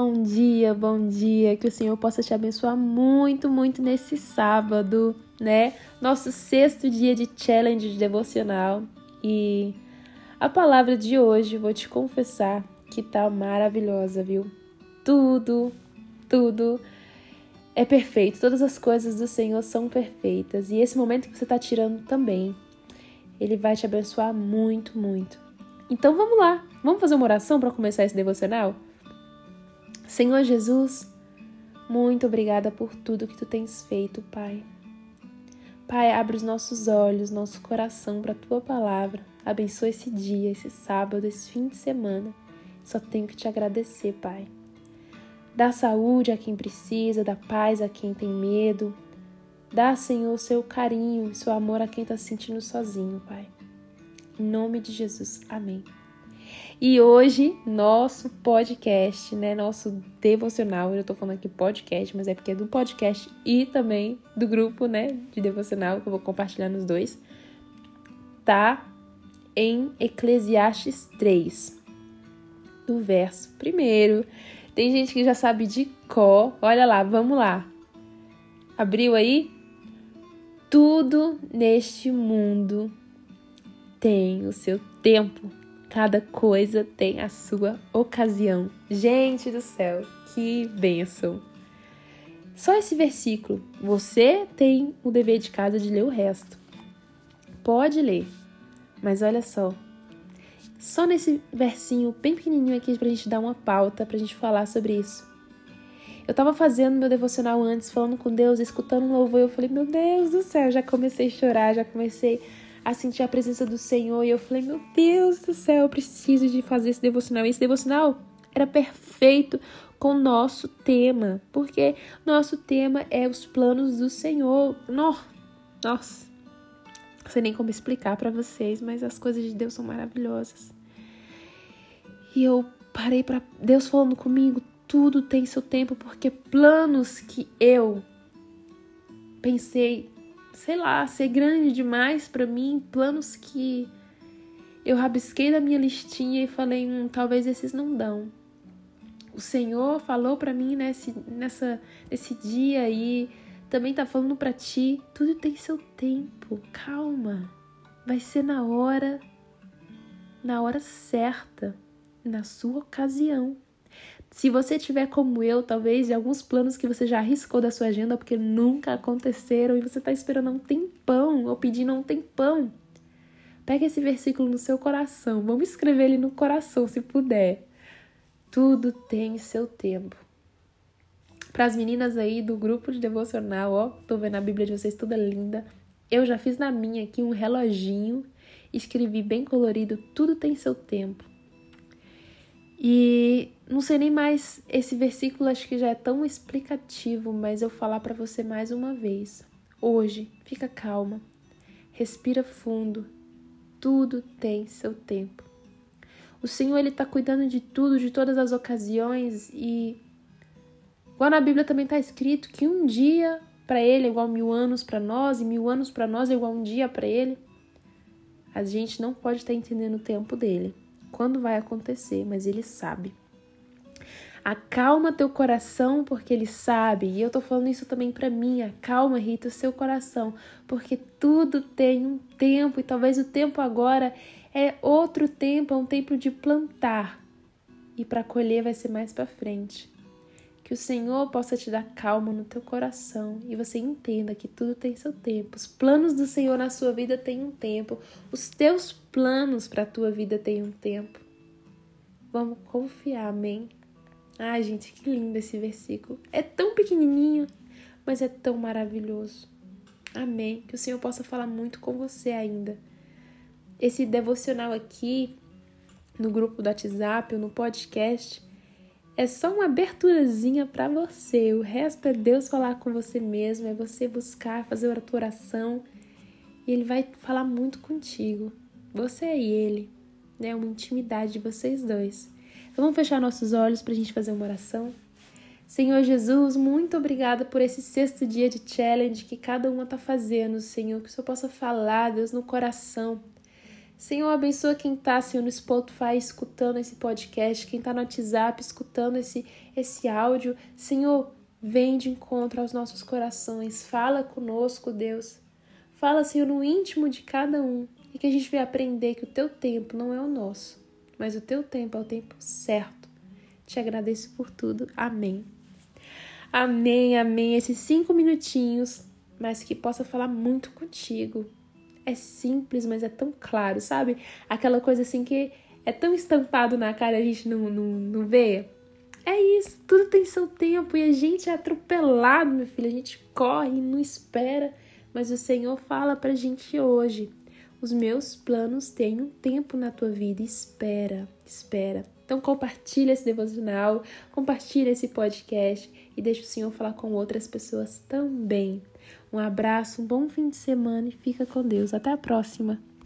Bom dia, bom dia. Que o Senhor possa te abençoar muito, muito nesse sábado, né? Nosso sexto dia de challenge de devocional. E a palavra de hoje, vou te confessar que tá maravilhosa, viu? Tudo, tudo é perfeito. Todas as coisas do Senhor são perfeitas. E esse momento que você tá tirando também, ele vai te abençoar muito, muito. Então vamos lá. Vamos fazer uma oração para começar esse devocional? Senhor Jesus, muito obrigada por tudo que tu tens feito, Pai. Pai, abre os nossos olhos, nosso coração para a tua palavra. Abençoa esse dia, esse sábado, esse fim de semana. Só tenho que te agradecer, Pai. Dá saúde a quem precisa, dá paz a quem tem medo. Dá, Senhor, seu carinho, seu amor a quem está se sentindo sozinho, Pai. Em nome de Jesus. Amém. E hoje, nosso podcast, né? Nosso devocional. Eu tô falando aqui podcast, mas é porque é do podcast e também do grupo, né? De devocional, que eu vou compartilhar nos dois. Tá em Eclesiastes 3, do verso primeiro. Tem gente que já sabe de có. Olha lá, vamos lá. Abriu aí? Tudo neste mundo tem o seu tempo Cada coisa tem a sua ocasião. Gente do céu, que bênção! Só esse versículo. Você tem o dever de casa de ler o resto. Pode ler, mas olha só. Só nesse versinho bem pequenininho aqui pra gente dar uma pauta, pra gente falar sobre isso. Eu tava fazendo meu devocional antes, falando com Deus, escutando um louvor, eu falei, meu Deus do céu, já comecei a chorar, já comecei a sentir a presença do Senhor. E eu falei, meu Deus do céu, eu preciso de fazer esse devocional. E esse devocional era perfeito com o nosso tema, porque nosso tema é os planos do Senhor. Nossa, não sei nem como explicar para vocês, mas as coisas de Deus são maravilhosas. E eu parei para Deus falando comigo, tudo tem seu tempo, porque planos que eu pensei sei lá, ser grande demais para mim, planos que eu rabisquei da minha listinha e falei, hum, talvez esses não dão. O Senhor falou para mim nesse, nessa, nesse dia aí, também tá falando para ti, tudo tem seu tempo, calma. Vai ser na hora, na hora certa, na sua ocasião. Se você tiver como eu, talvez, alguns planos que você já arriscou da sua agenda porque nunca aconteceram e você está esperando um tempão ou pedindo um tempão, pega esse versículo no seu coração. Vamos escrever ele no coração, se puder. Tudo tem seu tempo. Para as meninas aí do grupo de devocional, ó, tô vendo a Bíblia de vocês toda linda. Eu já fiz na minha aqui um reloginho, escrevi bem colorido, tudo tem seu tempo. E não sei nem mais, esse versículo acho que já é tão explicativo, mas eu falar para você mais uma vez. Hoje, fica calma, respira fundo, tudo tem seu tempo. O Senhor ele está cuidando de tudo, de todas as ocasiões e igual na Bíblia também está escrito que um dia para Ele é igual mil anos para nós e mil anos para nós é igual um dia para Ele. A gente não pode estar tá entendendo o tempo dele quando vai acontecer, mas ele sabe. Acalma teu coração, porque ele sabe. E eu tô falando isso também para mim. Acalma, Rita, o seu coração, porque tudo tem um tempo e talvez o tempo agora é outro tempo, é um tempo de plantar. E para colher vai ser mais para frente. Que o Senhor possa te dar calma no teu coração e você entenda que tudo tem seu tempo. Os planos do Senhor na sua vida têm um tempo. Os teus planos para a tua vida têm um tempo. Vamos confiar, amém? Ai, gente, que lindo esse versículo. É tão pequenininho, mas é tão maravilhoso. Amém. Que o Senhor possa falar muito com você ainda. Esse devocional aqui no grupo do WhatsApp ou no podcast é só uma aberturazinha para você. O resto é Deus falar com você mesmo, é você buscar, fazer a tua oração. E ele vai falar muito contigo. Você e ele, né? Uma intimidade de vocês dois. Então vamos fechar nossos olhos para a gente fazer uma oração. Senhor Jesus, muito obrigada por esse sexto dia de challenge que cada uma está fazendo, Senhor. Que o Senhor possa falar, Deus, no coração Senhor, abençoa quem está, Senhor, no Spotify escutando esse podcast, quem está no WhatsApp escutando esse, esse áudio. Senhor, vem de encontro aos nossos corações. Fala conosco, Deus. Fala, Senhor, no íntimo de cada um. E que a gente venha aprender que o teu tempo não é o nosso, mas o teu tempo é o tempo certo. Te agradeço por tudo. Amém. Amém, amém. Esses cinco minutinhos, mas que possa falar muito contigo é simples, mas é tão claro, sabe? Aquela coisa assim que é tão estampado na cara a gente não, não, não vê. É isso, tudo tem seu tempo e a gente é atropelado, meu filho. A gente corre, não espera, mas o Senhor fala pra gente hoje: os meus planos têm um tempo na tua vida, espera, espera. Então compartilha esse devocional, compartilha esse podcast e deixa o Senhor falar com outras pessoas também. Um abraço, um bom fim de semana e fica com Deus. Até a próxima!